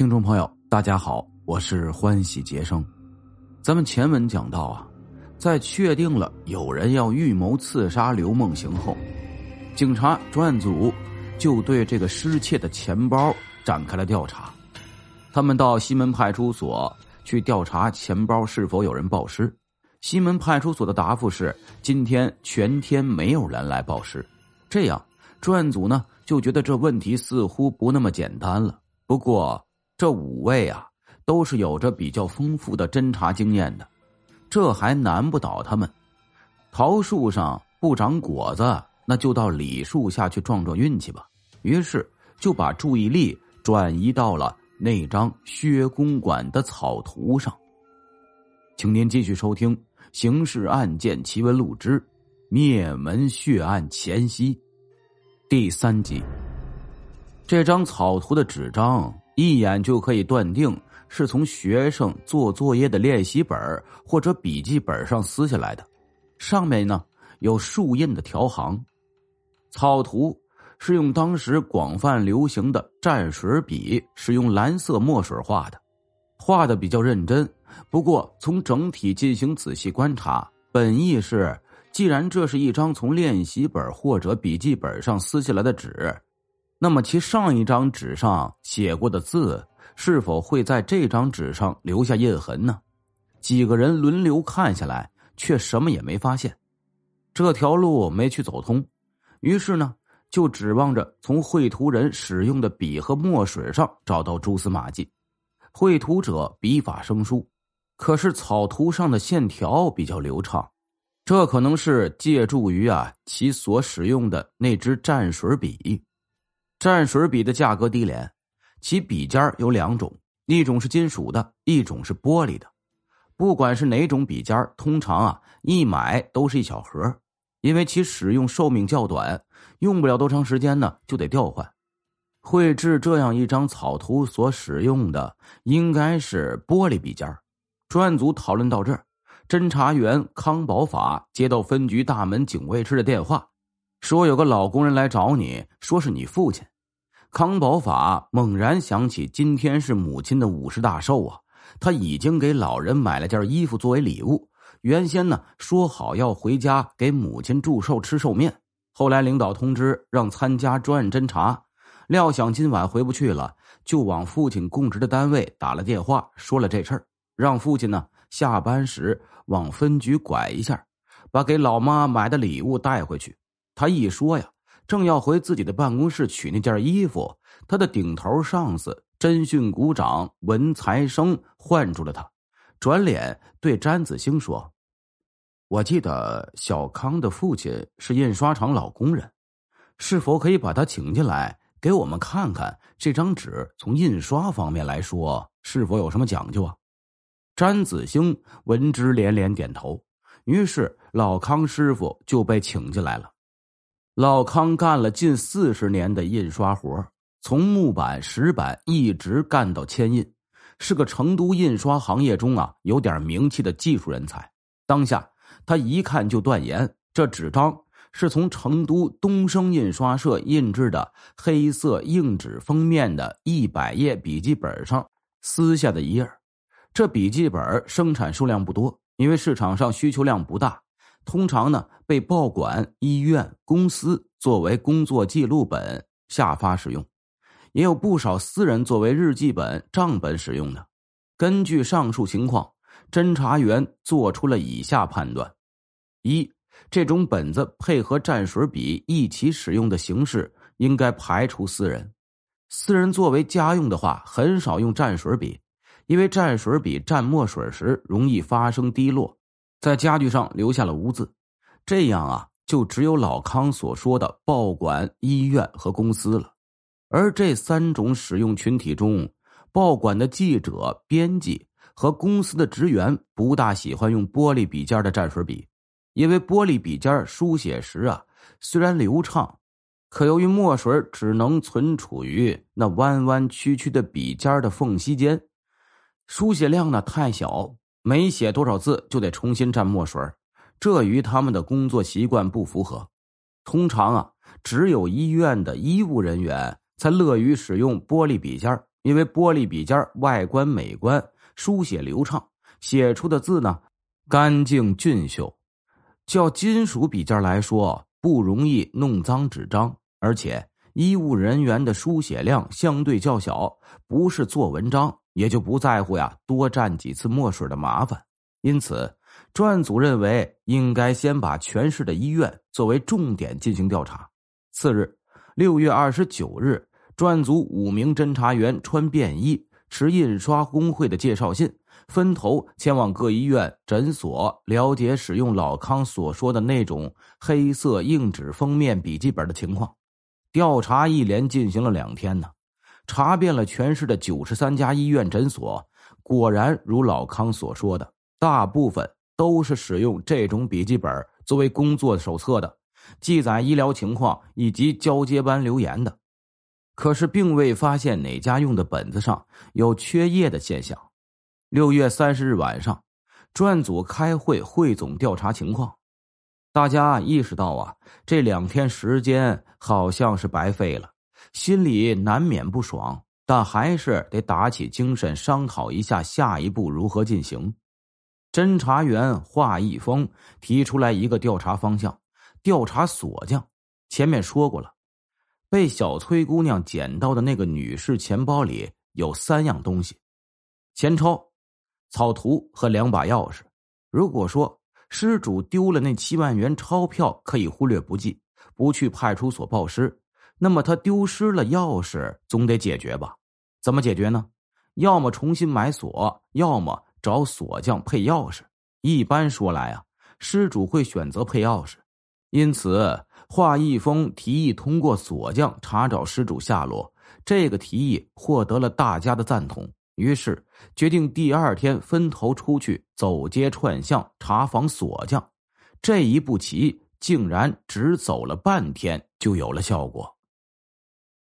听众朋友，大家好，我是欢喜杰生。咱们前文讲到啊，在确定了有人要预谋刺杀刘梦行后，警察专案组就对这个失窃的钱包展开了调查。他们到西门派出所去调查钱包是否有人报失。西门派出所的答复是：今天全天没有人来报失。这样，专案组呢就觉得这问题似乎不那么简单了。不过，这五位啊，都是有着比较丰富的侦查经验的，这还难不倒他们。桃树上不长果子，那就到李树下去撞撞运气吧。于是就把注意力转移到了那张薛公馆的草图上。请您继续收听《刑事案件奇闻录之灭门血案前夕》第三集。这张草图的纸张。一眼就可以断定是从学生做作业的练习本或者笔记本上撕下来的，上面呢有竖印的条行。草图是用当时广泛流行的蘸水笔，使用蓝色墨水画的，画的比较认真。不过从整体进行仔细观察，本意是，既然这是一张从练习本或者笔记本上撕下来的纸。那么，其上一张纸上写过的字，是否会在这张纸上留下印痕呢？几个人轮流看下来，却什么也没发现。这条路没去走通，于是呢，就指望着从绘图人使用的笔和墨水上找到蛛丝马迹。绘图者笔法生疏，可是草图上的线条比较流畅，这可能是借助于啊其所使用的那支蘸水笔。蘸水笔的价格低廉，其笔尖有两种，一种是金属的，一种是玻璃的。不管是哪种笔尖，通常啊一买都是一小盒，因为其使用寿命较短，用不了多长时间呢就得调换。绘制这样一张草图所使用的应该是玻璃笔尖。专案组讨论到这儿，侦查员康宝法接到分局大门警卫室的电话，说有个老工人来找你，说是你父亲。康宝法猛然想起，今天是母亲的五十大寿啊！他已经给老人买了件衣服作为礼物。原先呢，说好要回家给母亲祝寿吃寿面。后来领导通知让参加专案侦查，料想今晚回不去了，就往父亲供职的单位打了电话，说了这事儿，让父亲呢下班时往分局拐一下，把给老妈买的礼物带回去。他一说呀。正要回自己的办公室取那件衣服，他的顶头上司侦讯股长文才生唤住了他，转脸对詹子兴说：“我记得小康的父亲是印刷厂老工人，是否可以把他请进来，给我们看看这张纸从印刷方面来说是否有什么讲究啊？”詹子兴闻之连连点头，于是老康师傅就被请进来了。老康干了近四十年的印刷活从木板、石板一直干到铅印，是个成都印刷行业中啊有点名气的技术人才。当下他一看就断言，这纸张是从成都东升印刷社印制的黑色硬纸封面的一百页笔记本上撕下的一页。这笔记本生产数量不多，因为市场上需求量不大。通常呢，被报馆、医院、公司作为工作记录本下发使用，也有不少私人作为日记本、账本使用的。根据上述情况，侦查员做出了以下判断：一，这种本子配合蘸水笔一起使用的形式，应该排除私人。私人作为家用的话，很少用蘸水笔，因为蘸水笔蘸墨水时容易发生滴落。在家具上留下了污渍，这样啊，就只有老康所说的报馆、医院和公司了。而这三种使用群体中，报馆的记者、编辑和公司的职员不大喜欢用玻璃笔尖的蘸水笔，因为玻璃笔尖书写时啊，虽然流畅，可由于墨水只能存储于那弯弯曲曲的笔尖的缝隙间，书写量呢太小。没写多少字就得重新蘸墨水，这与他们的工作习惯不符合。通常啊，只有医院的医务人员才乐于使用玻璃笔尖因为玻璃笔尖外观美观，书写流畅，写出的字呢干净俊秀。较金属笔尖来说，不容易弄脏纸张，而且医务人员的书写量相对较小，不是做文章，也就不在乎呀多蘸几次墨水的麻烦。因此，专案组认为应该先把全市的医院作为重点进行调查。次日，六月二十九日，专案组五名侦查员穿便衣，持印刷工会的介绍信。分头前往各医院、诊所，了解使用老康所说的那种黑色硬纸封面笔记本的情况。调查一连进行了两天呢，查遍了全市的九十三家医院、诊所，果然如老康所说的，大部分都是使用这种笔记本作为工作手册的，记载医疗情况以及交接班留言的。可是，并未发现哪家用的本子上有缺页的现象。六月三十日晚上，专案组开会汇总调查情况。大家意识到啊，这两天时间好像是白费了，心里难免不爽，但还是得打起精神商讨一下下一步如何进行。侦查员华一峰提出来一个调查方向：调查锁匠。前面说过了，被小崔姑娘捡到的那个女士钱包里有三样东西：钱钞。草图和两把钥匙。如果说失主丢了那七万元钞票，可以忽略不计，不去派出所报失，那么他丢失了钥匙，总得解决吧？怎么解决呢？要么重新买锁，要么找锁匠配钥匙。一般说来啊，失主会选择配钥匙，因此华一峰提议通过锁匠查找失主下落。这个提议获得了大家的赞同。于是决定第二天分头出去走街串巷查访锁匠，这一步棋竟然只走了半天就有了效果。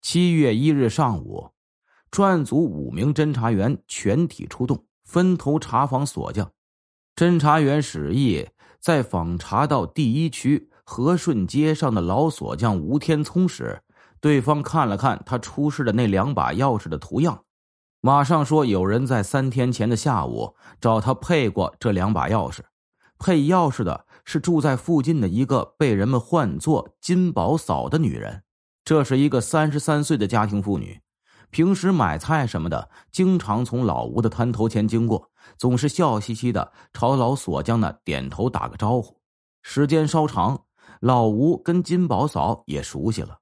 七月一日上午，专案组五名侦查员全体出动，分头查访锁匠。侦查员史毅在访查到第一区和顺街上的老锁匠吴天聪时，对方看了看他出示的那两把钥匙的图样。马上说，有人在三天前的下午找他配过这两把钥匙。配钥匙的是住在附近的一个被人们唤作金宝嫂的女人。这是一个三十三岁的家庭妇女，平时买菜什么的，经常从老吴的摊头前经过，总是笑嘻嘻的朝老锁匠呢点头打个招呼。时间稍长，老吴跟金宝嫂也熟悉了。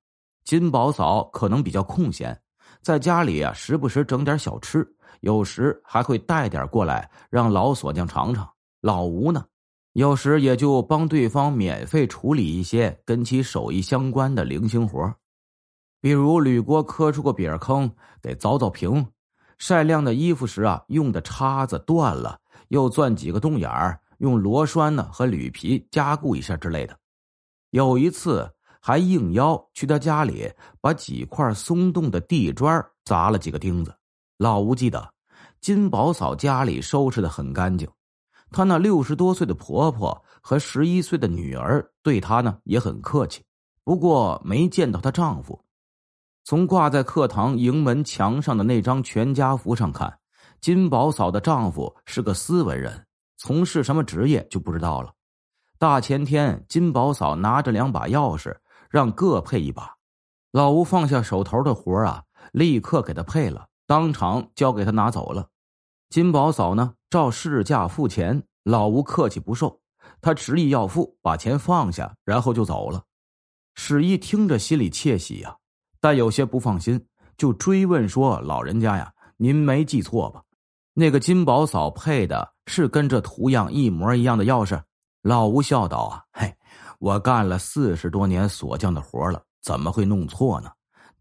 金宝嫂可能比较空闲。在家里啊，时不时整点小吃，有时还会带点过来让老锁匠尝尝。老吴呢，有时也就帮对方免费处理一些跟其手艺相关的零星活比如铝锅磕出个瘪坑，得凿凿平；晒晾的衣服时啊，用的叉子断了，又钻几个洞眼儿，用螺栓呢和铝皮加固一下之类的。有一次。还应邀去他家里，把几块松动的地砖砸了几个钉子。老吴记得，金宝嫂家里收拾的很干净，她那六十多岁的婆婆和十一岁的女儿对她呢也很客气。不过没见到她丈夫。从挂在课堂迎门墙上的那张全家福上看，金宝嫂的丈夫是个斯文人，从事什么职业就不知道了。大前天，金宝嫂拿着两把钥匙。让各配一把，老吴放下手头的活啊，立刻给他配了，当场交给他拿走了。金宝嫂呢，照市价付钱，老吴客气不受，他执意要付，把钱放下，然后就走了。史一听着心里窃喜呀，但有些不放心，就追问说：“老人家呀，您没记错吧？那个金宝嫂配的是跟这图样一模一样的钥匙？”老吴笑道：“啊，嘿。”我干了四十多年锁匠的活了，怎么会弄错呢？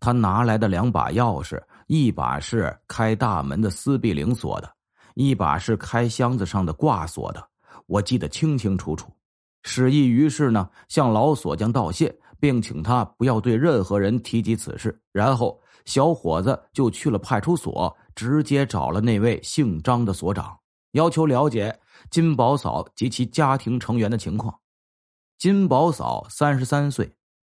他拿来的两把钥匙，一把是开大门的丝壁灵锁的，一把是开箱子上的挂锁的，我记得清清楚楚。史毅于是呢向老锁匠道谢，并请他不要对任何人提及此事。然后小伙子就去了派出所，直接找了那位姓张的所长，要求了解金宝嫂及其家庭成员的情况。金宝嫂三十三岁，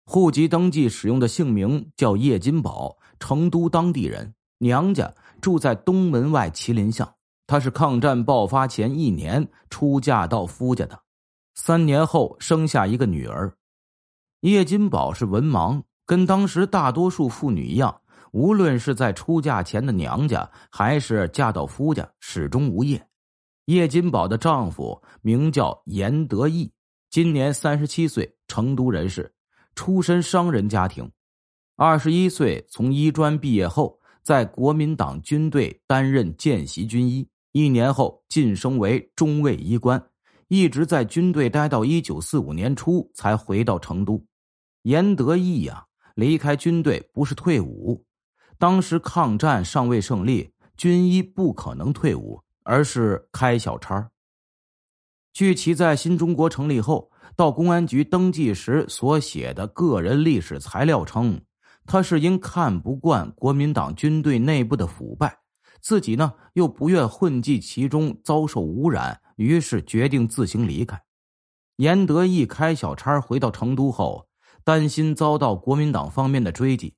户籍登记使用的姓名叫叶金宝，成都当地人。娘家住在东门外麒麟巷。她是抗战爆发前一年出嫁到夫家的，三年后生下一个女儿。叶金宝是文盲，跟当时大多数妇女一样，无论是在出嫁前的娘家，还是嫁到夫家，始终无业。叶金宝的丈夫名叫严德义，今年三十七岁，成都人士，出身商人家庭。二十一岁从医专毕业后，在国民党军队担任见习军医，一年后晋升为中尉医官，一直在军队待到一九四五年初才回到成都。严德义呀，离开军队不是退伍，当时抗战尚未胜利，军医不可能退伍，而是开小差。据其在新中国成立后到公安局登记时所写的个人历史材料称，他是因看不惯国民党军队内部的腐败，自己呢又不愿混迹其中遭受污染，于是决定自行离开。严德义开小差回到成都后。担心遭到国民党方面的追击，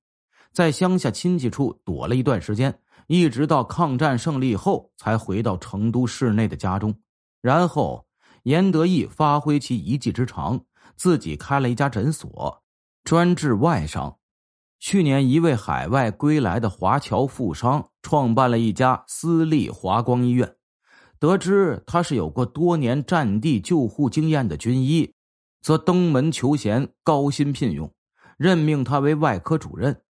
在乡下亲戚处躲了一段时间，一直到抗战胜利后才回到成都市内的家中。然后，严德义发挥其一技之长，自己开了一家诊所，专治外伤。去年，一位海外归来的华侨富商创办了一家私立华光医院。得知他是有过多年战地救护经验的军医。则登门求贤，高薪聘用，任命他为外科主任。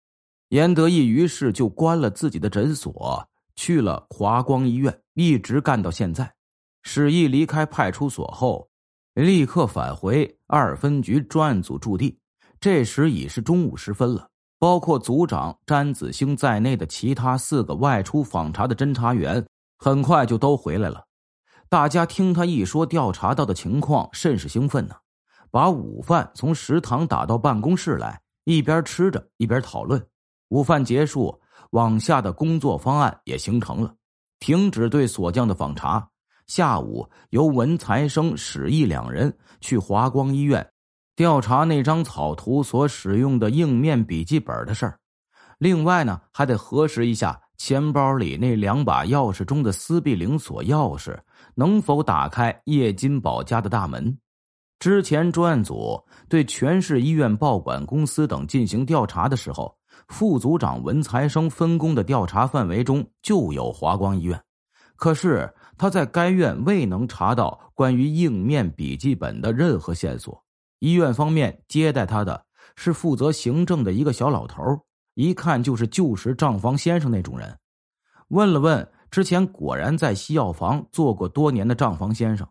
严德义于是就关了自己的诊所，去了华光医院，一直干到现在。史毅离开派出所后，立刻返回二分局专案组驻地。这时已是中午时分了，包括组长詹子兴在内的其他四个外出访查的侦查员，很快就都回来了。大家听他一说调查到的情况，甚是兴奋呢。把午饭从食堂打到办公室来，一边吃着一边讨论。午饭结束，往下的工作方案也形成了：停止对锁匠的访查。下午由文才生、史毅两人去华光医院调查那张草图所使用的硬面笔记本的事儿。另外呢，还得核实一下钱包里那两把钥匙中的私闭灵锁钥匙能否打开叶金宝家的大门。之前专案组对全市医院报管公司等进行调查的时候，副组长文才生分工的调查范围中就有华光医院，可是他在该院未能查到关于硬面笔记本的任何线索。医院方面接待他的是负责行政的一个小老头，一看就是旧时账房先生那种人。问了问，之前果然在西药房做过多年的账房先生。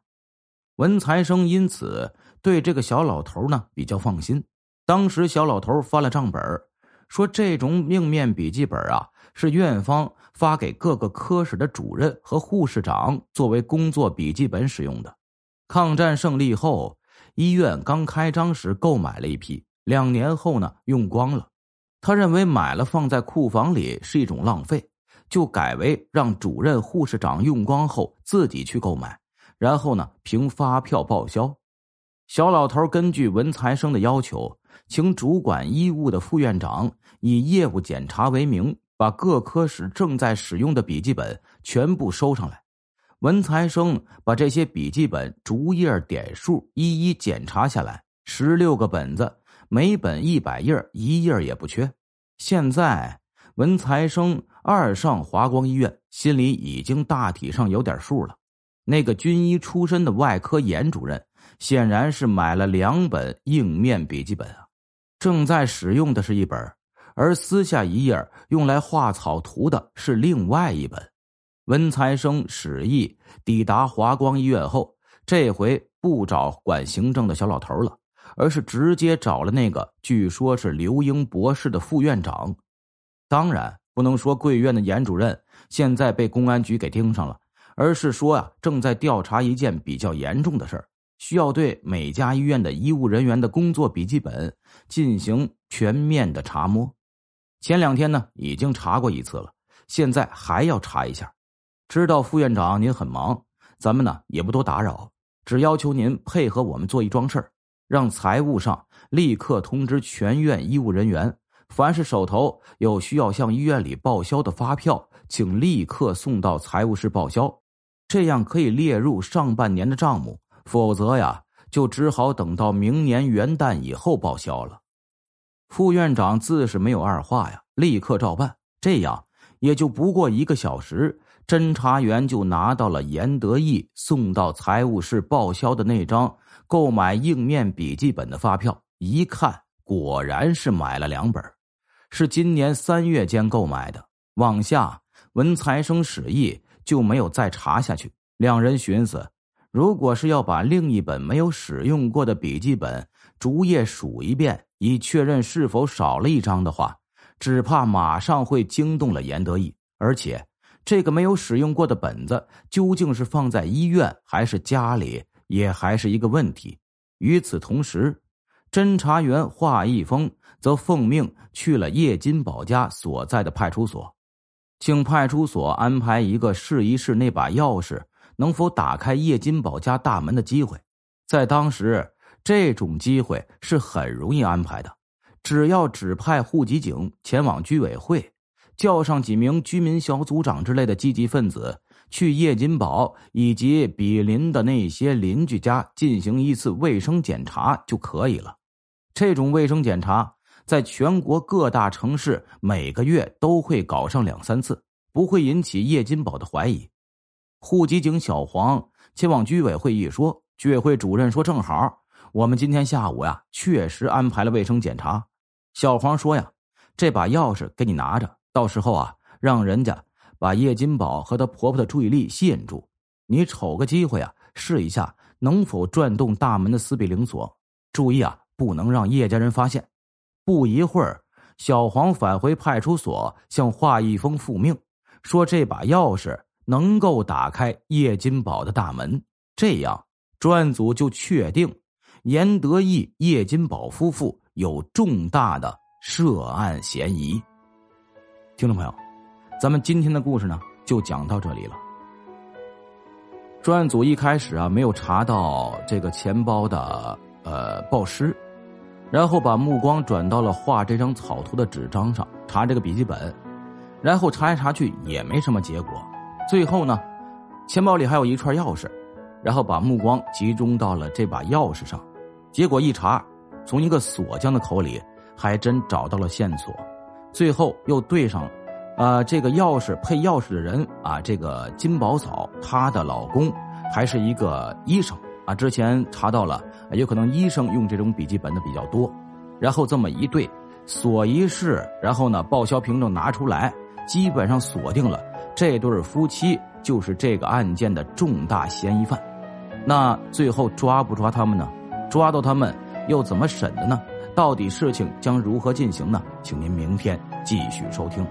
文才生因此对这个小老头呢比较放心。当时小老头翻了账本，说这种硬面笔记本啊是院方发给各个科室的主任和护士长作为工作笔记本使用的。抗战胜利后，医院刚开张时购买了一批，两年后呢用光了。他认为买了放在库房里是一种浪费，就改为让主任、护士长用光后自己去购买。然后呢，凭发票报销。小老头根据文才生的要求，请主管医务的副院长以业务检查为名，把各科室正在使用的笔记本全部收上来。文才生把这些笔记本逐页点数，一一检查下来，十六个本子，每本一百页，一页也不缺。现在文才生二上华光医院，心里已经大体上有点数了。那个军医出身的外科严主任，显然是买了两本硬面笔记本啊，正在使用的是一本，而撕下一页用来画草图的是另外一本。文才生、史毅抵达华光医院后，这回不找管行政的小老头了，而是直接找了那个据说是刘英博士的副院长。当然，不能说贵院的严主任现在被公安局给盯上了。而是说啊，正在调查一件比较严重的事儿，需要对每家医院的医务人员的工作笔记本进行全面的查摸。前两天呢，已经查过一次了，现在还要查一下。知道副院长您很忙，咱们呢也不多打扰，只要求您配合我们做一桩事儿，让财务上立刻通知全院医务人员，凡是手头有需要向医院里报销的发票，请立刻送到财务室报销，这样可以列入上半年的账目。否则呀，就只好等到明年元旦以后报销了。副院长自是没有二话呀，立刻照办。这样也就不过一个小时，侦查员就拿到了严德义送到财务室报销的那张购买硬面笔记本的发票。一看，果然是买了两本，是今年三月间购买的。往下，文才生史意就没有再查下去。两人寻思，如果是要把另一本没有使用过的笔记本逐页数一遍，以确认是否少了一张的话，只怕马上会惊动了严德义。而且，这个没有使用过的本子究竟是放在医院还是家里，也还是一个问题。与此同时，侦查员华一峰则奉命去了叶金宝家所在的派出所，请派出所安排一个试一试那把钥匙能否打开叶金宝家大门的机会。在当时，这种机会是很容易安排的，只要指派户籍警前往居委会，叫上几名居民小组长之类的积极分子，去叶金宝以及比邻的那些邻居家进行一次卫生检查就可以了。这种卫生检查在全国各大城市每个月都会搞上两三次，不会引起叶金宝的怀疑。户籍警小黄前往居委会一说，居委会主任说：“正好，我们今天下午呀，确实安排了卫生检查。”小黄说：“呀，这把钥匙给你拿着，到时候啊，让人家把叶金宝和她婆婆的注意力吸引住，你瞅个机会啊，试一下能否转动大门的四比零锁。注意啊。”不能让叶家人发现。不一会儿，小黄返回派出所，向华一峰复命，说这把钥匙能够打开叶金宝的大门。这样，专案组就确定严德义、叶金宝夫妇有重大的涉案嫌疑。听众朋友，咱们今天的故事呢，就讲到这里了。专案组一开始啊，没有查到这个钱包的呃报失。然后把目光转到了画这张草图的纸张上，查这个笔记本，然后查来查去也没什么结果。最后呢，钱包里还有一串钥匙，然后把目光集中到了这把钥匙上，结果一查，从一个锁匠的口里还真找到了线索。最后又对上，啊，这个钥匙配钥匙的人啊，这个金宝嫂她的老公还是一个医生。啊，之前查到了，有可能医生用这种笔记本的比较多，然后这么一对锁一试，然后呢报销凭证拿出来，基本上锁定了这对夫妻就是这个案件的重大嫌疑犯。那最后抓不抓他们呢？抓到他们又怎么审的呢？到底事情将如何进行呢？请您明天继续收听。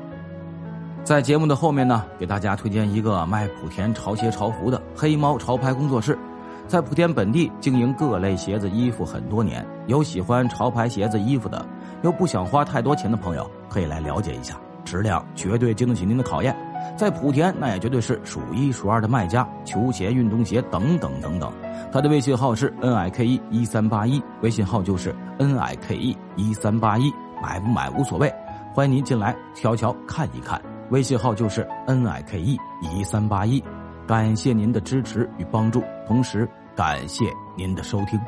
在节目的后面呢，给大家推荐一个卖莆田潮鞋潮服的黑猫潮牌工作室。在莆田本地经营各类鞋子衣服很多年，有喜欢潮牌鞋子衣服的，又不想花太多钱的朋友，可以来了解一下，质量绝对经得起您的考验。在莆田，那也绝对是数一数二的卖家，球鞋、运动鞋等等等等。他的微信号是 n i k e 一三八一，微信号就是 n i k e 一三八一，买不买无所谓，欢迎您进来瞧瞧看一看。微信号就是 n i k e 一三八一。感谢您的支持与帮助，同时感谢您的收听。